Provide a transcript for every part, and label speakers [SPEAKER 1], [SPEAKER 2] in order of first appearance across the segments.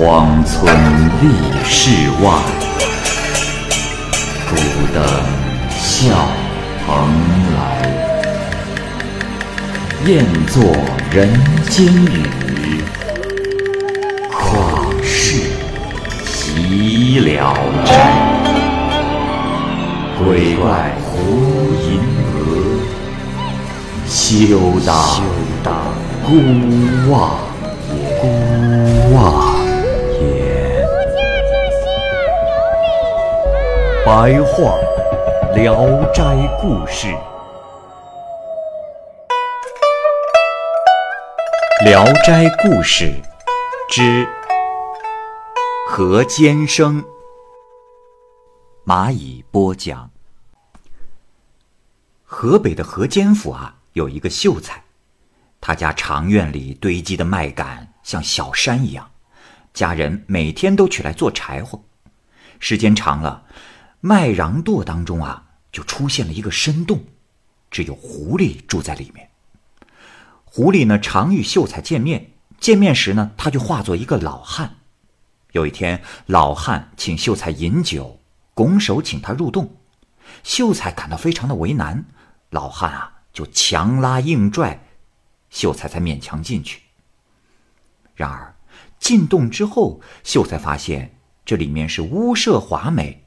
[SPEAKER 1] 荒村立世外，孤灯笑蓬莱。雁作人间语，旷世岂了斋？鬼怪胡银娥，休当孤望
[SPEAKER 2] 白话《聊斋故事》。《聊斋故事》之何坚生，蚂蚁播讲。河北的河间府啊，有一个秀才，他家长院里堆积的麦秆像小山一样，家人每天都取来做柴火。时间长了，麦瓤垛当中啊，就出现了一个深洞，只有狐狸住在里面。狐狸呢，常与秀才见面。见面时呢，他就化作一个老汉。有一天，老汉请秀才饮酒，拱手请他入洞。秀才感到非常的为难，老汉啊就强拉硬拽，秀才才勉强进去。然而进洞之后，秀才发现这里面是屋舍华美，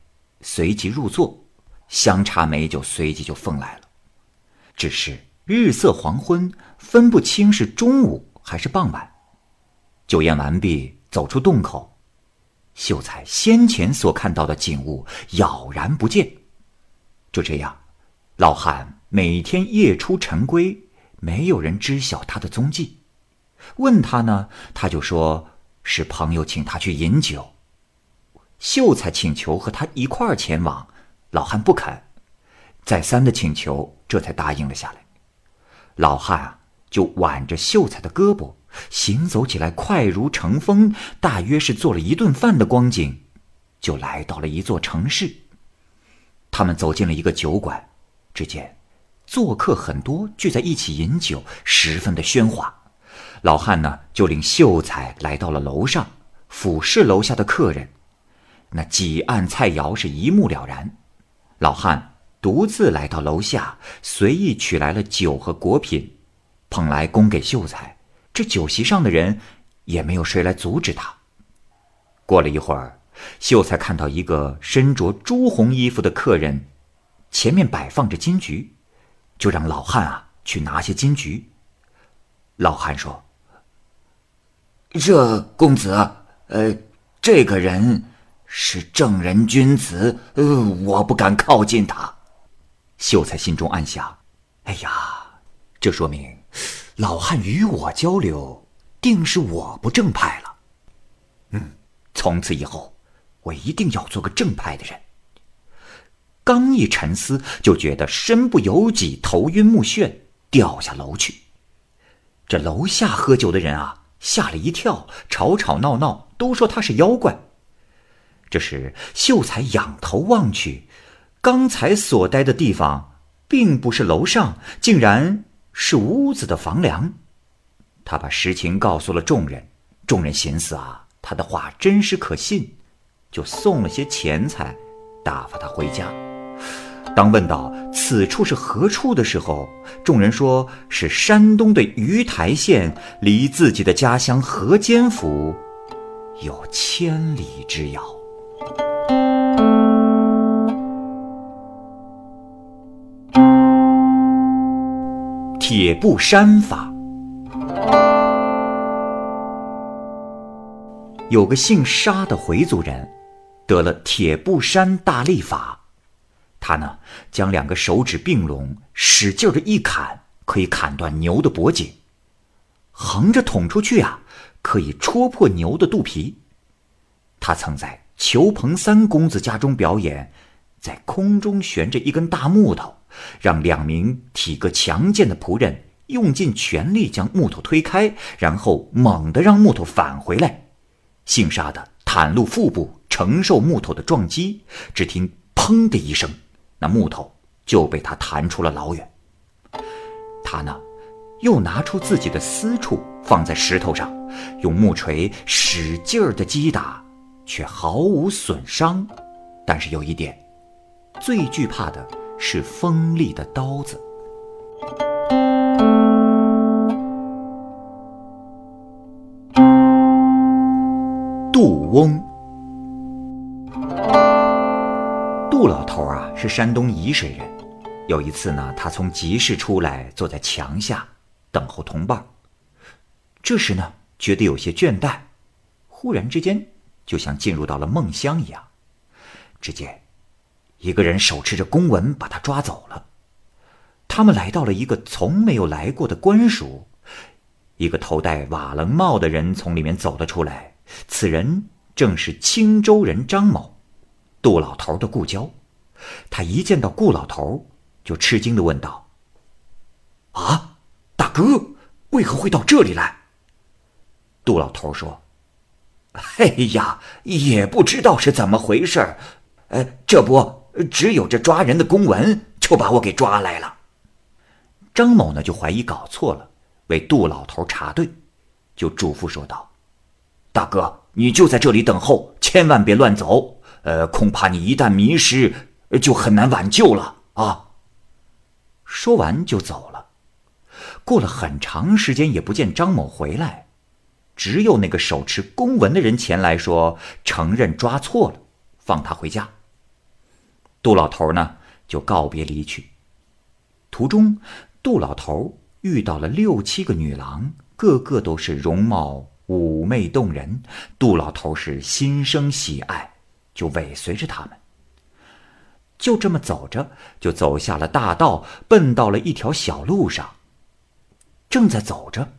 [SPEAKER 2] 随即入座，香茶美酒随即就奉来了。只是。日色黄昏，分不清是中午还是傍晚。酒宴完毕，走出洞口，秀才先前所看到的景物杳然不见。就这样，老汉每天夜出晨归，没有人知晓他的踪迹。问他呢，他就说是朋友请他去饮酒。秀才请求和他一块儿前往，老汉不肯，再三的请求，这才答应了下来。老汉啊，就挽着秀才的胳膊，行走起来快如乘风，大约是做了一顿饭的光景，就来到了一座城市。他们走进了一个酒馆，只见做客很多，聚在一起饮酒，十分的喧哗。老汉呢，就领秀才来到了楼上，俯视楼下的客人，那几案菜肴是一目了然。老汉。独自来到楼下，随意取来了酒和果品，捧来供给秀才。这酒席上的人也没有谁来阻止他。过了一会儿，秀才看到一个身着朱红衣服的客人，前面摆放着金菊，就让老汉啊去拿些金菊。老汉说：“
[SPEAKER 3] 这公子，呃，这个人是正人君子，呃，我不敢靠近他。”
[SPEAKER 2] 秀才心中暗想：“哎呀，这说明老汉与我交流，定是我不正派了。嗯，从此以后，我一定要做个正派的人。”刚一沉思，就觉得身不由己，头晕目眩，掉下楼去。这楼下喝酒的人啊，吓了一跳，吵吵闹闹，都说他是妖怪。这时，秀才仰头望去。刚才所待的地方，并不是楼上，竟然是屋子的房梁。他把实情告诉了众人，众人寻思啊，他的话真实可信，就送了些钱财，打发他回家。当问到此处是何处的时候，众人说是山东的鱼台县，离自己的家乡河间府有千里之遥。铁布衫法，有个姓沙的回族人，得了铁布衫大力法。他呢，将两个手指并拢，使劲的一砍，可以砍断牛的脖颈；横着捅出去啊，可以戳破牛的肚皮。他曾在裘鹏三公子家中表演，在空中悬着一根大木头。让两名体格强健的仆人用尽全力将木头推开，然后猛地让木头返回来。姓沙的袒露腹部承受木头的撞击，只听“砰”的一声，那木头就被他弹出了老远。他呢，又拿出自己的私处放在石头上，用木锤使劲儿的击打，却毫无损伤。但是有一点，最惧怕的是锋利的刀子。杜翁，杜老头啊，是山东沂水人。有一次呢，他从集市出来，坐在墙下等候同伴。这时呢，觉得有些倦怠，忽然之间，就像进入到了梦乡一样。只见一个人手持着公文，把他抓走了。他们来到了一个从没有来过的官署，一个头戴瓦楞帽的人从里面走了出来。此人正是青州人张某，杜老头的故交。他一见到顾老头。就吃惊的问道：“啊，大哥，为何会到这里来？”杜老头说：“
[SPEAKER 3] 哎呀，也不知道是怎么回事呃，这不，只有这抓人的公文，就把我给抓来了。”
[SPEAKER 2] 张某呢，就怀疑搞错了，为杜老头查对，就嘱咐说道：“
[SPEAKER 3] 大哥，你就在这里等候，千万别乱走。呃，恐怕你一旦迷失，就很难挽救了啊。”
[SPEAKER 2] 说完就走了。过了很长时间也不见张某回来，只有那个手持公文的人前来说承认抓错了，放他回家。杜老头呢就告别离去。途中，杜老头遇到了六七个女郎，个个都是容貌妩媚动人。杜老头是心生喜爱，就尾随着他们。就这么走着，就走下了大道，奔到了一条小路上。正在走着，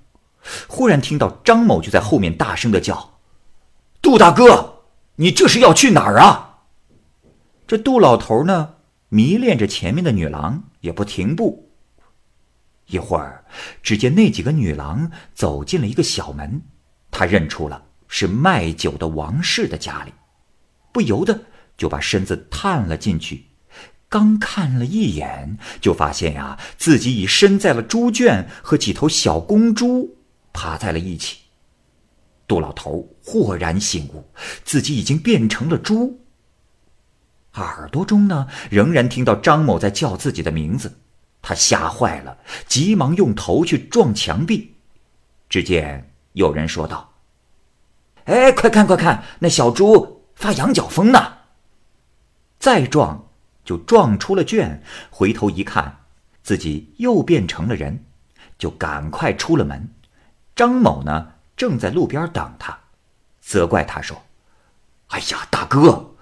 [SPEAKER 2] 忽然听到张某就在后面大声的叫：“
[SPEAKER 3] 杜大哥，你这是要去哪儿啊？”
[SPEAKER 2] 这杜老头呢，迷恋着前面的女郎，也不停步。一会儿，只见那几个女郎走进了一个小门，他认出了是卖酒的王氏的家里，不由得就把身子探了进去。刚看了一眼，就发现呀，自己已身在了猪圈，和几头小公猪爬在了一起。杜老头豁然醒悟，自己已经变成了猪。耳朵中呢，仍然听到张某在叫自己的名字，他吓坏了，急忙用头去撞墙壁。只见有人说道：“
[SPEAKER 3] 哎，快看快看，那小猪发羊角风呢！”
[SPEAKER 2] 再撞。就撞出了圈，回头一看，自己又变成了人，就赶快出了门。张某呢，正在路边等他，责怪他说：“
[SPEAKER 3] 哎呀，大哥，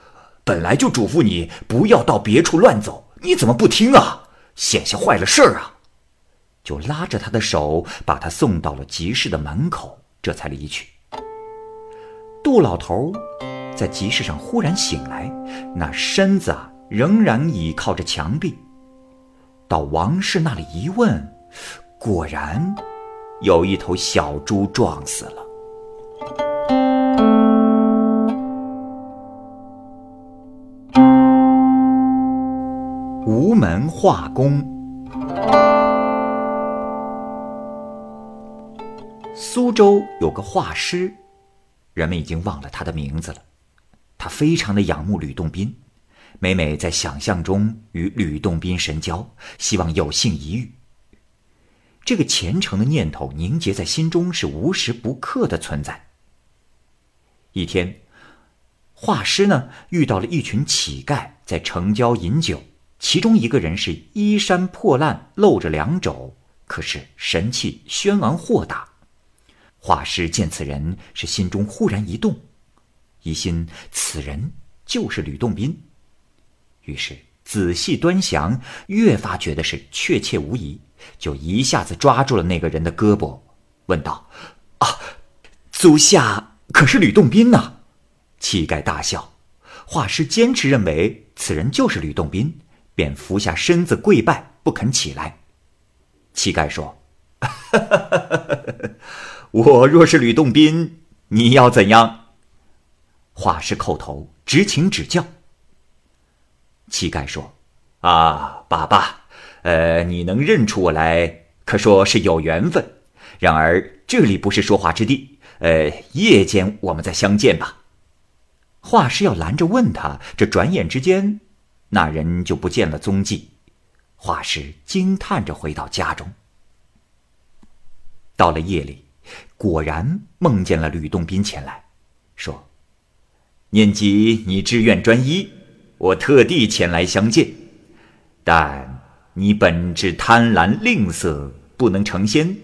[SPEAKER 3] 本来就嘱咐你不要到别处乱走，你怎么不听啊？险些坏了事儿啊！”
[SPEAKER 2] 就拉着他的手，把他送到了集市的门口，这才离去。杜老头在集市上忽然醒来，那身子啊。仍然倚靠着墙壁，到王氏那里一问，果然有一头小猪撞死了。无门画工，苏州有个画师，人们已经忘了他的名字了。他非常的仰慕吕洞宾。每每在想象中与吕洞宾神交，希望有幸一遇。这个虔诚的念头凝结在心中，是无时不刻的存在。一天，画师呢遇到了一群乞丐在城郊饮酒，其中一个人是衣衫破烂，露着两肘，可是神气轩昂豁达。画师见此人，是心中忽然一动，疑心此人就是吕洞宾。于是仔细端详，越发觉得是确切无疑，就一下子抓住了那个人的胳膊，问道：“啊，足下可是吕洞宾呐？”乞丐大笑。画师坚持认为此人就是吕洞宾，便伏下身子跪拜，不肯起来。乞丐说：“我若是吕洞宾，你要怎样？”画师叩头，直请指教。乞丐说：“啊，爸爸，呃，你能认出我来，可说是有缘分。然而这里不是说话之地，
[SPEAKER 3] 呃，夜间我们再相见吧。”
[SPEAKER 2] 画师要拦着问他，这转眼之间，那人就不见了踪迹。画师惊叹着回到家中。到了夜里，果然梦见了吕洞宾前来，说：“念及你志愿专一，我特地前来相见。但你本质贪婪吝啬，不能成仙。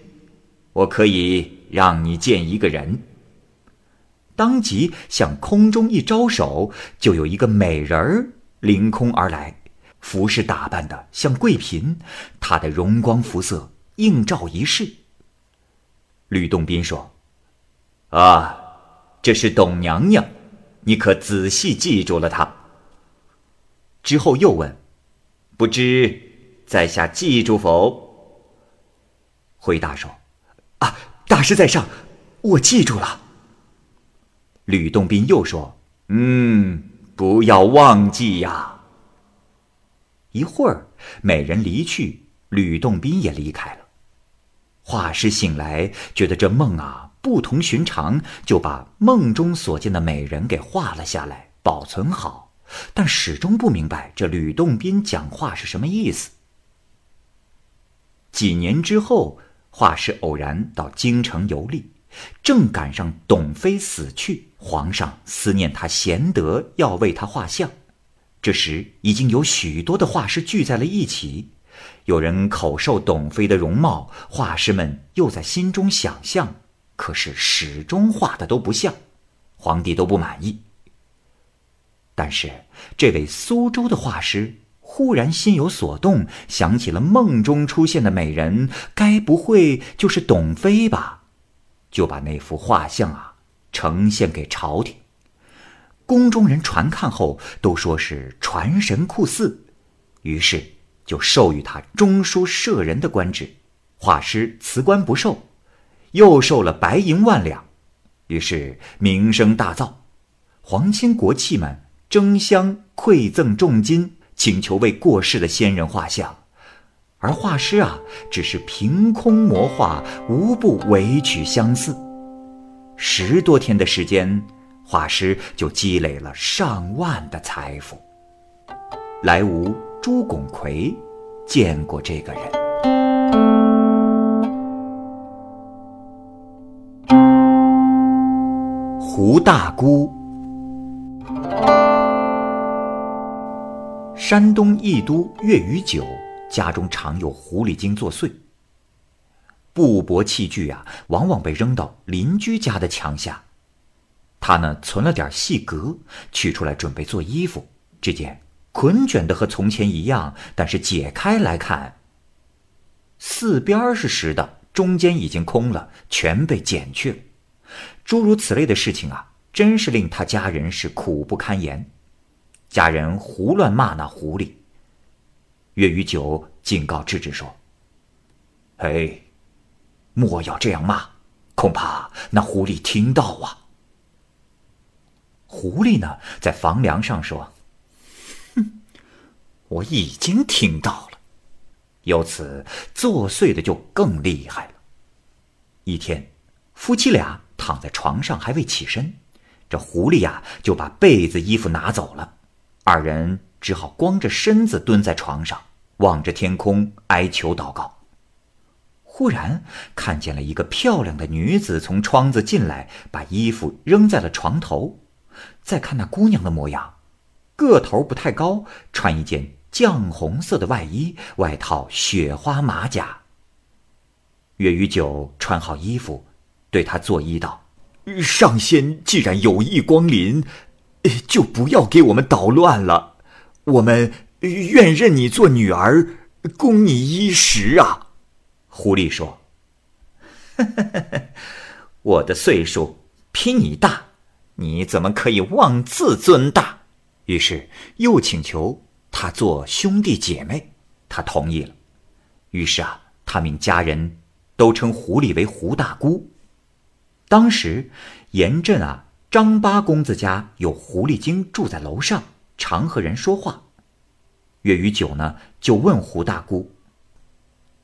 [SPEAKER 2] 我可以让你见一个人。”当即向空中一招手，就有一个美人儿凌空而来，服饰打扮的像贵嫔，她的容光服色映照一世。吕洞宾说：“啊，这是董娘娘，你可仔细记住了她。”之后又问：“不知在下记住否？”回答说：“
[SPEAKER 3] 啊，大师在上，我记住了。”
[SPEAKER 2] 吕洞宾又说：“嗯，不要忘记呀。”一会儿，美人离去，吕洞宾也离开了。画师醒来，觉得这梦啊不同寻常，就把梦中所见的美人给画了下来，保存好，但始终不明白这吕洞宾讲话是什么意思。几年之后，画师偶然到京城游历，正赶上董妃死去，皇上思念她贤德，要为她画像。这时已经有许多的画师聚在了一起。有人口授董妃的容貌，画师们又在心中想象，可是始终画的都不像，皇帝都不满意。但是这位苏州的画师忽然心有所动，想起了梦中出现的美人，该不会就是董妃吧？就把那幅画像啊呈现给朝廷。宫中人传看后都说是传神酷似，于是。就授予他中书舍人的官职，画师辞官不受，又受了白银万两，于是名声大噪，皇亲国戚们争相馈赠重金，请求为过世的先人画像，而画师啊，只是凭空魔画，无不委曲相似。十多天的时间，画师就积累了上万的财富。莱芜。朱拱奎见过这个人。胡大姑，山东益都岳余九家中常有狐狸精作祟，布帛器具啊，往往被扔到邻居家的墙下。他呢，存了点细革，取出来准备做衣服，只见。捆卷的和从前一样，但是解开来看，四边是实的，中间已经空了，全被剪去了。诸如此类的事情啊，真是令他家人是苦不堪言。家人胡乱骂那狐狸。岳余九警告智智说：“哎，莫要这样骂，恐怕那狐狸听到啊。”狐狸呢，在房梁上说。哼我已经听到了，由此作祟的就更厉害了。一天，夫妻俩躺在床上还未起身，这狐狸呀就把被子、衣服拿走了，二人只好光着身子蹲在床上，望着天空哀求祷告。忽然看见了一个漂亮的女子从窗子进来，把衣服扔在了床头。再看那姑娘的模样，个头不太高，穿一件。绛红色的外衣，外套雪花马甲。岳余九穿好衣服，对他作揖道：“
[SPEAKER 3] 上仙既然有意光临，就不要给我们捣乱了。我们愿认你做女儿，供你衣食啊。”
[SPEAKER 2] 狐狸说：“ 我的岁数比你大，你怎么可以妄自尊大？”于是又请求。他做兄弟姐妹，他同意了。于是啊，他命家人都称狐狸为胡大姑。当时严镇啊，张八公子家有狐狸精住在楼上，常和人说话。岳余九呢，就问胡大姑：“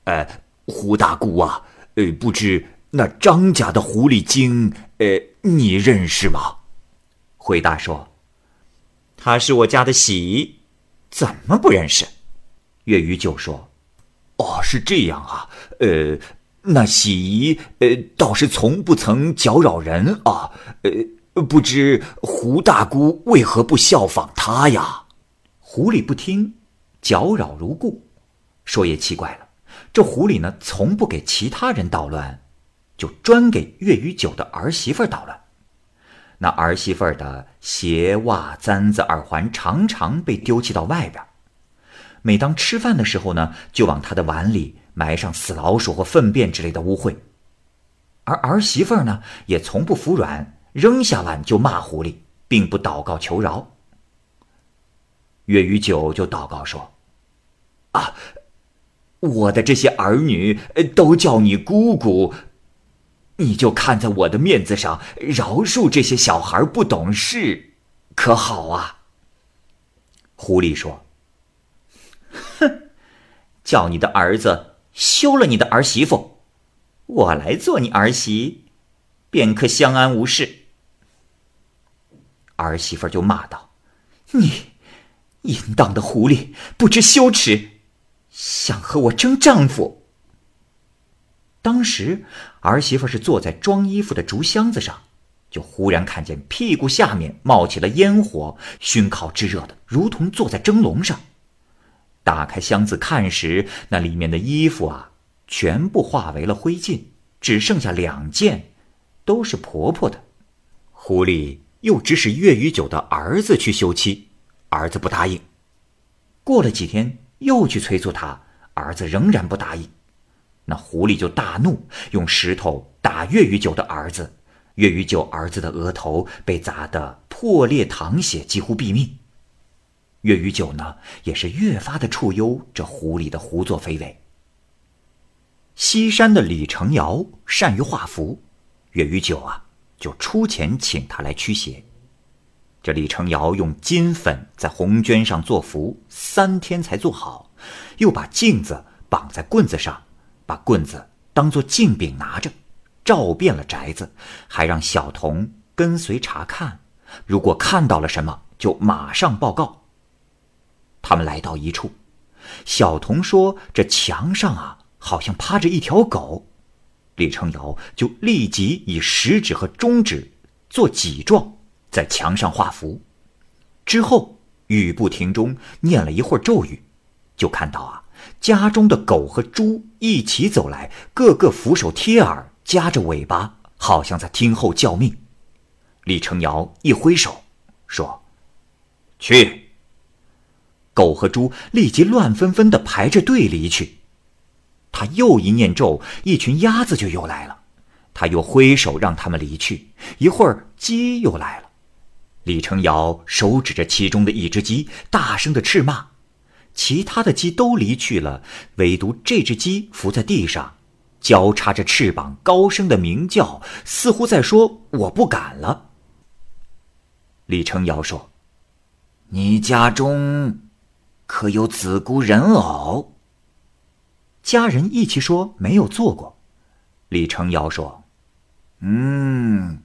[SPEAKER 3] 呃，胡大姑啊，呃，不知那张家的狐狸精，呃，你认识吗？
[SPEAKER 2] 回答说：“他是我家的喜，怎么不认识？”月余就说：“
[SPEAKER 3] 哦，是这样啊，呃，那喜姨，呃，倒是从不曾搅扰人啊，呃，不知胡大姑为何不效仿他呀？”
[SPEAKER 2] 狐狸不听，搅扰如故。说也奇怪了，这狐狸呢，从不给其他人捣乱。就专给月余九的儿媳妇捣乱，那儿媳妇的鞋袜簪子耳环常常被丢弃到外边。每当吃饭的时候呢，就往他的碗里埋上死老鼠或粪便之类的污秽。而儿媳妇呢，也从不服软，扔下碗就骂狐狸，并不祷告求饶。月余九就祷告说：“
[SPEAKER 3] 啊，我的这些儿女都叫你姑姑。”你就看在我的面子上，饶恕这些小孩不懂事，可好啊？
[SPEAKER 2] 狐狸说：“哼，叫你的儿子休了你的儿媳妇，我来做你儿媳，便可相安无事。”儿媳妇就骂道：“你淫荡的狐狸，不知羞耻，想和我争丈夫！”当时，儿媳妇是坐在装衣服的竹箱子上，就忽然看见屁股下面冒起了烟火，熏烤炙热的，如同坐在蒸笼上。打开箱子看时，那里面的衣服啊，全部化为了灰烬，只剩下两件，都是婆婆的。狐狸又指使月余九的儿子去休妻，儿子不答应。过了几天，又去催促他，儿子仍然不答应。那狐狸就大怒，用石头打月余九的儿子，月余九儿子的额头被砸得破裂淌血，几乎毙命。月余九呢，也是越发的触忧这狐狸的胡作非为。西山的李成尧善于画符，月余九啊，就出钱请他来驱邪。这李成尧用金粉在红绢上做符，三天才做好，又把镜子绑在棍子上。把棍子当做镜柄拿着，照遍了宅子，还让小童跟随查看。如果看到了什么，就马上报告。他们来到一处，小童说：“这墙上啊，好像趴着一条狗。”李成尧就立即以食指和中指做几状，在墙上画符。之后语不停中念了一会儿咒语，就看到啊。家中的狗和猪一起走来，个个俯首贴耳，夹着尾巴，好像在听候叫命。李成尧一挥手，说：“去。”狗和猪立即乱纷纷地排着队离去。他又一念咒，一群鸭子就又来了。他又挥手让他们离去。一会儿，鸡又来了。李成尧手指着其中的一只鸡，大声地斥骂。其他的鸡都离去了，唯独这只鸡伏在地上，交叉着翅膀，高声的鸣叫，似乎在说：“我不敢了。”李成尧说：“你家中可有子姑人偶？”家人一起说没有做过。李成尧说：“嗯，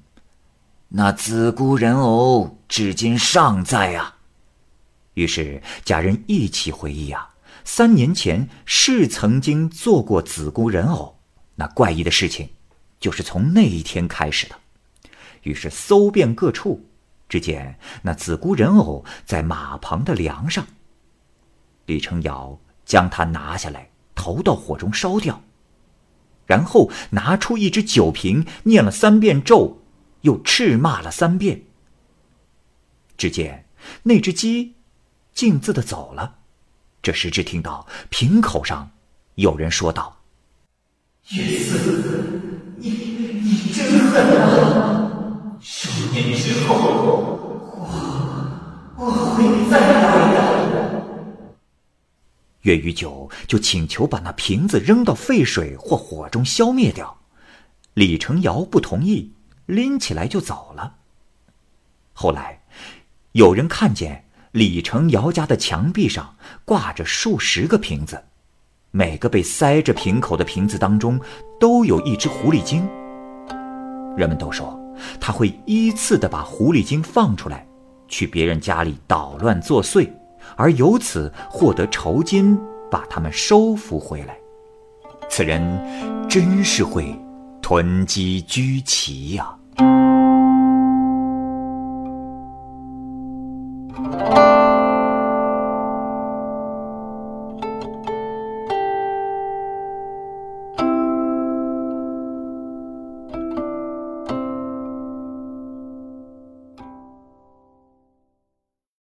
[SPEAKER 2] 那子姑人偶至今尚在啊。”于是家人一起回忆啊，三年前是曾经做过子姑人偶，那怪异的事情，就是从那一天开始的。于是搜遍各处，只见那子姑人偶在马棚的梁上。李成尧将它拿下来，投到火中烧掉，然后拿出一只酒瓶，念了三遍咒，又斥骂了三遍。只见那只鸡。径自的走了。这时只听到瓶口上有人说道：“
[SPEAKER 4] 月四，你你真狠啊！十年之后，我我会再来的。”
[SPEAKER 2] 月余九就请求把那瓶子扔到沸水或火中消灭掉。李成尧不同意，拎起来就走了。后来，有人看见。李成尧家的墙壁上挂着数十个瓶子，每个被塞着瓶口的瓶子当中，都有一只狐狸精。人们都说他会依次的把狐狸精放出来，去别人家里捣乱作祟，而由此获得酬金，把他们收服回来。此人真是会囤积居奇呀！Thank you.